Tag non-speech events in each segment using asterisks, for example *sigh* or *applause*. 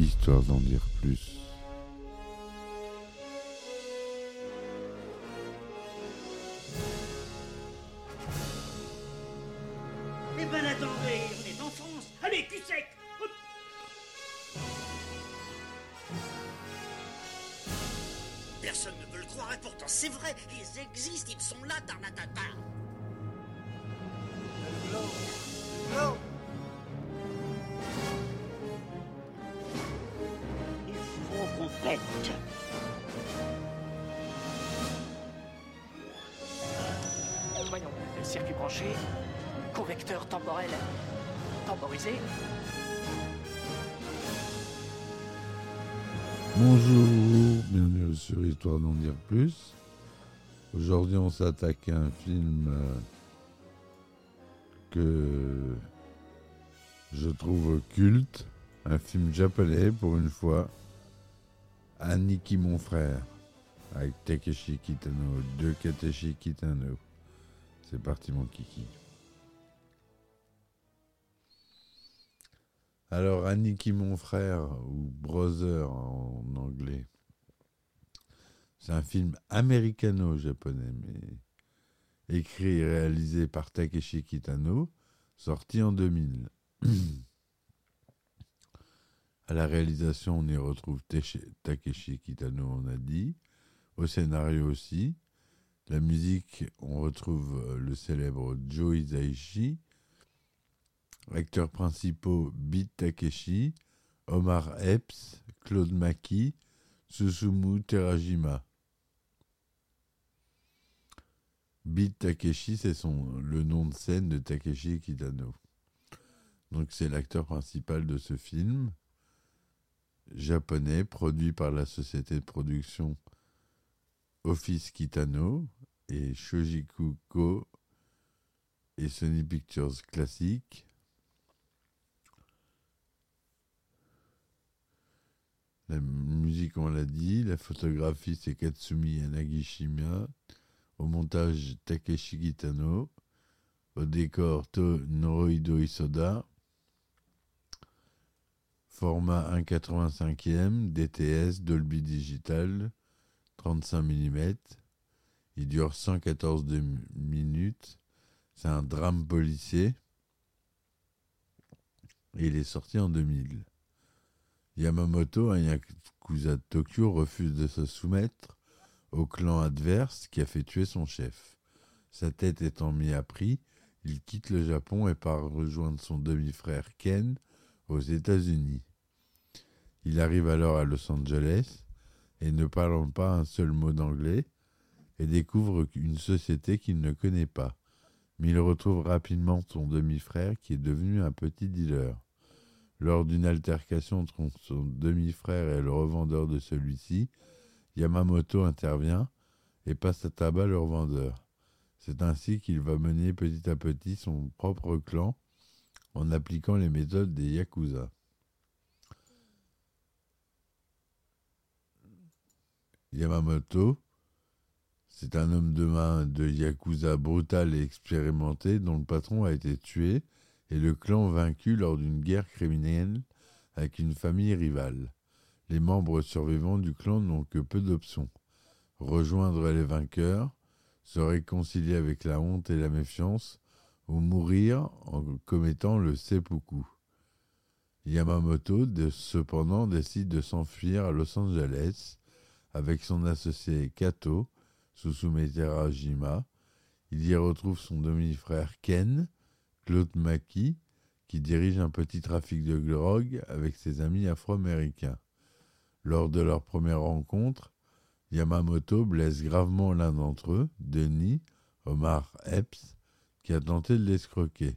histoire d'en dire plus. Eh ben attendez, on est en France. Allez, cul sec Hop. Personne ne veut le croire et pourtant c'est vrai, ils existent, ils sont là, Tarnatata. Il Bonjour, bienvenue sur Histoire d'en dire plus. Aujourd'hui, on s'attaque à un film euh, que je trouve culte, un film japonais pour une fois, Aniki mon frère, avec Takeshi Kitano, de Takeshi Kitano. C'est parti mon kiki. Alors, Aniki mon frère, ou Brother en anglais, c'est un film américano-japonais, écrit et réalisé par Takeshi Kitano, sorti en 2000. à la réalisation, on y retrouve Takeshi Kitano, on a dit. Au scénario aussi. La musique, on retrouve euh, le célèbre Joe Hisaishi. Acteurs principaux Beat Takeshi, Omar Epps, Claude Maki, Susumu Terajima. Beat Takeshi, c'est le nom de scène de Takeshi Kitano. Donc c'est l'acteur principal de ce film japonais produit par la société de production Office Kitano et Shojiku Ko et Sony Pictures Classic. La musique, on l'a dit. La photographie, c'est Katsumi Yanagishima. Au montage, Takeshi Kitano. Au décor, To Norohido Isoda. Format 1,85e, DTS, Dolby Digital, 35 mm. Il dure 114 de- minutes. C'est un drame policier. Et il est sorti en 2000. Yamamoto, un yakuza de Tokyo, refuse de se soumettre au clan adverse qui a fait tuer son chef. Sa tête étant mise à prix, il quitte le Japon et part rejoindre son demi-frère Ken aux États-Unis. Il arrive alors à Los Angeles et ne parlant pas un seul mot d'anglais et découvre une société qu'il ne connaît pas. Mais il retrouve rapidement son demi-frère qui est devenu un petit dealer. Lors d'une altercation entre son demi-frère et le revendeur de celui-ci, Yamamoto intervient et passe à tabac le revendeur. C'est ainsi qu'il va mener petit à petit son propre clan en appliquant les méthodes des Yakuza. Yamamoto, c'est un homme de main de Yakuza brutal et expérimenté dont le patron a été tué et le clan vaincu lors d'une guerre criminelle avec une famille rivale. Les membres survivants du clan n'ont que peu d'options. Rejoindre les vainqueurs, se réconcilier avec la honte et la méfiance, ou mourir en commettant le seppuku. Yamamoto, cependant, décide de s'enfuir à Los Angeles avec son associé Kato, Susume Terajima. Il y retrouve son demi-frère Ken, Claude Maki, qui dirige un petit trafic de drogue avec ses amis afro-américains. Lors de leur première rencontre, Yamamoto blesse gravement l'un d'entre eux, Denis, Omar Epps, qui a tenté de l'escroquer.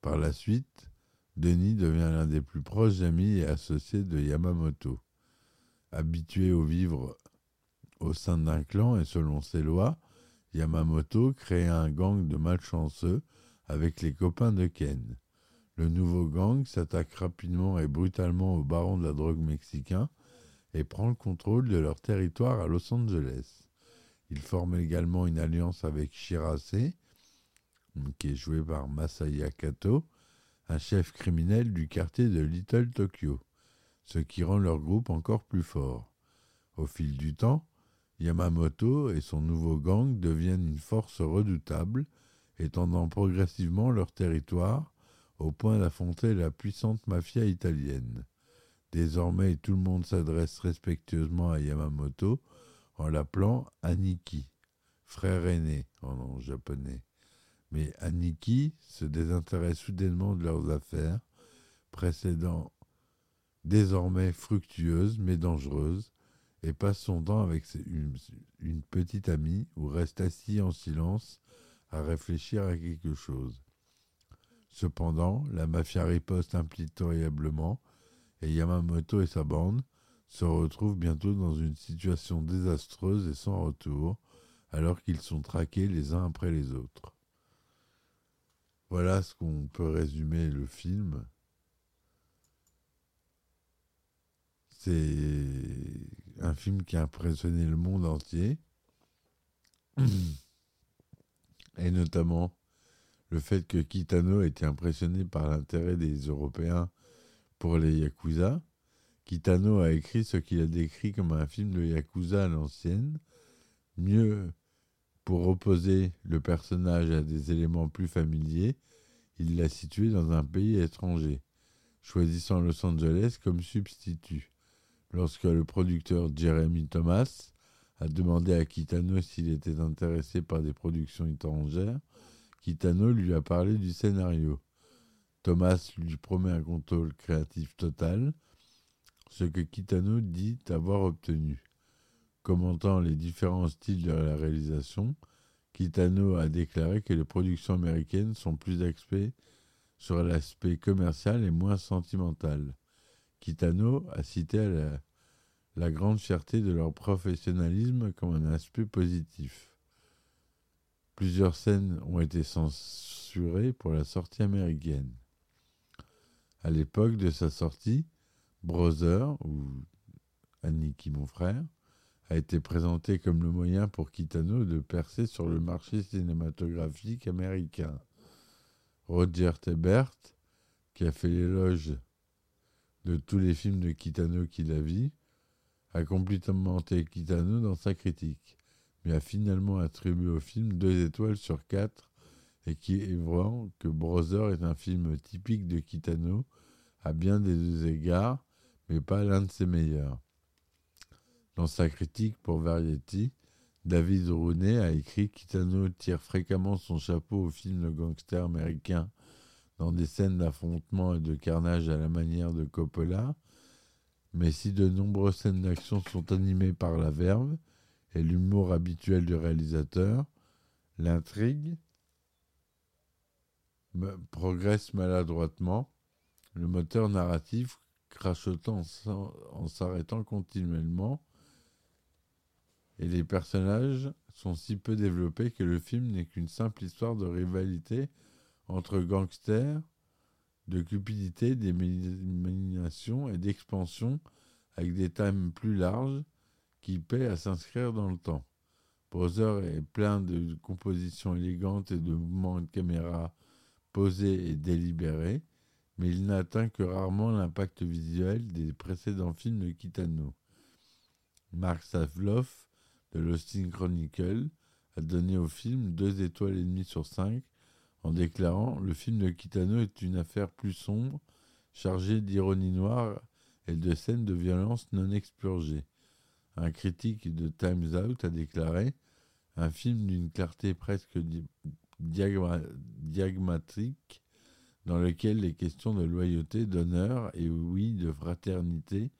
Par la suite, Denis devient l'un des plus proches amis et associés de Yamamoto. Habitué au vivre au sein d'un clan et selon ses lois, Yamamoto crée un gang de malchanceux avec les copains de Ken. Le nouveau gang s'attaque rapidement et brutalement aux barons de la drogue mexicains et prend le contrôle de leur territoire à Los Angeles. Il forme également une alliance avec Shirase, qui est joué par Masaya Kato, un chef criminel du quartier de Little Tokyo. ce qui rend leur groupe encore plus fort. Au fil du temps, Yamamoto et son nouveau gang deviennent une force redoutable, étendant progressivement leur territoire au point d'affronter la puissante mafia italienne. Désormais, tout le monde s'adresse respectueusement à Yamamoto en l'appelant Aniki, frère aîné en japonais. Mais Aniki se désintéresse soudainement de leurs affaires, précédant désormais fructueuses mais dangereuses, et passe son temps avec une petite amie ou reste assis en silence à réfléchir à quelque chose. Cependant, la mafia riposte impitoyablement et Yamamoto et sa bande se retrouvent bientôt dans une situation désastreuse et sans retour, alors qu'ils sont traqués les uns après les autres. Voilà ce qu'on peut résumer le film. C'est un film qui a impressionné le monde entier. *clears throat* Et notamment le fait que Kitano était impressionné par l'intérêt des Européens pour les Yakuza. Kitano a écrit ce qu'il a décrit comme un film de Yakuza à l'ancienne, mieux pour opposer le personnage à des éléments plus familiers, il l'a situé dans un pays étranger, choisissant Los Angeles comme substitut. Lorsque le producteur Jeremy Thomas a demandé à Kitano s'il était intéressé par des productions étrangères, Kitano lui a parlé du scénario. Thomas lui promet un contrôle créatif total, ce que Kitano dit avoir obtenu. Commentant les différents styles de la réalisation, Kitano a déclaré que les productions américaines sont plus axées sur l'aspect commercial et moins sentimental. Kitano a cité la, la grande fierté de leur professionnalisme comme un aspect positif. Plusieurs scènes ont été censurées pour la sortie américaine. À l'époque de sa sortie, Brother, ou Aniki mon frère, a été présenté comme le moyen pour Kitano de percer sur le marché cinématographique américain. Roger Tebert, qui a fait l'éloge de tous les films de Kitano qu'il a vus, a complimenté Kitano dans sa critique, mais a finalement attribué au film deux étoiles sur quatre, et qui est vrai que Brother est un film typique de Kitano à bien des deux égards, mais pas l'un de ses meilleurs. Dans sa critique pour Variety, David Rooney a écrit Kitano tire fréquemment son chapeau au film de gangster américain dans des scènes d'affrontement et de carnage à la manière de Coppola, mais si de nombreuses scènes d'action sont animées par la verve et l'humour habituel du réalisateur, l'intrigue progresse maladroitement, le moteur narratif crachotant en s'arrêtant continuellement et les personnages sont si peu développés que le film n'est qu'une simple histoire de rivalité entre gangsters, de cupidité, d'élimination et d'expansion avec des thèmes plus larges qui paient à s'inscrire dans le temps. Brother est plein de compositions élégantes et de mouvements de caméra posés et délibérés, mais il n'atteint que rarement l'impact visuel des précédents films de Kitano. Mark Savloff de l'Austin Chronicle a donné au film deux étoiles et demie sur cinq en déclarant Le film de Kitano est une affaire plus sombre, chargée d'ironie noire et de scènes de violence non expurgées. Un critique de Times Out a déclaré Un film d'une clarté presque diagmatique, dans lequel les questions de loyauté, d'honneur et oui, de fraternité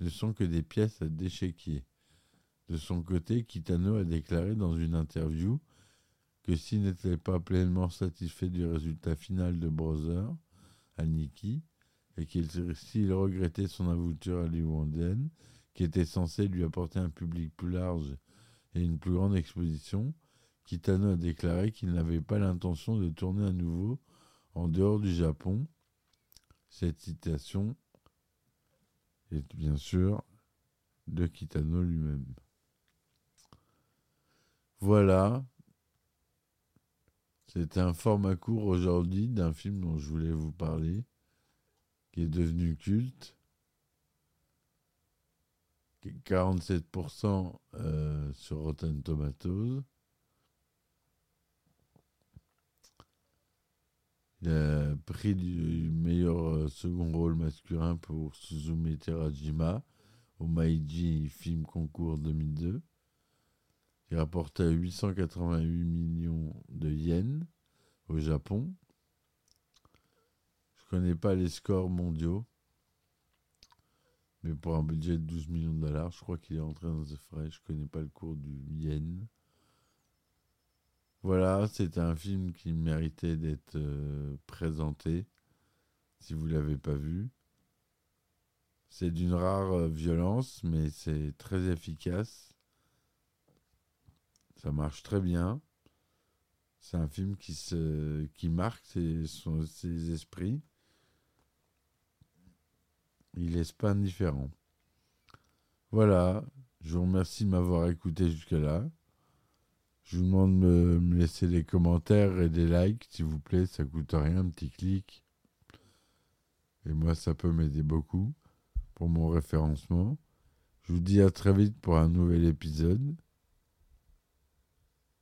ne sont que des pièces à déchéquier. De son côté, Kitano a déclaré dans une interview que s'il n'était pas pleinement satisfait du résultat final de Brother à Nikki, et qu'il s'il regrettait son aventure hollywoodienne, qui était censée lui apporter un public plus large et une plus grande exposition, Kitano a déclaré qu'il n'avait pas l'intention de tourner à nouveau en dehors du Japon. Cette citation est bien sûr de Kitano lui-même. Voilà. C'est un format court aujourd'hui d'un film dont je voulais vous parler, qui est devenu culte. 47% euh, sur Rotten Tomatoes. Il a pris du meilleur euh, second rôle masculin pour Suzume Terajima au Maiji Film Concours 2002. Il rapportait 888 millions de yens au Japon. Je connais pas les scores mondiaux. Mais pour un budget de 12 millions de dollars, je crois qu'il est entré dans ce frais. Je connais pas le cours du yen. Voilà, c'était un film qui méritait d'être euh, présenté. Si vous l'avez pas vu, c'est d'une rare euh, violence, mais c'est très efficace. Ça marche très bien. C'est un film qui, se, qui marque ses, ses esprits. Il laisse pas indifférent. Voilà, je vous remercie de m'avoir écouté jusque-là. Je vous demande de me, me laisser des commentaires et des likes, s'il vous plaît, ça coûte rien, un petit clic. Et moi, ça peut m'aider beaucoup pour mon référencement. Je vous dis à très vite pour un nouvel épisode.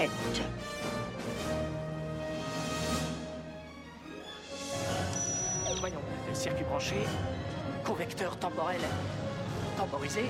Pète. Voyons, circuit branché, convecteur temporel temporisé,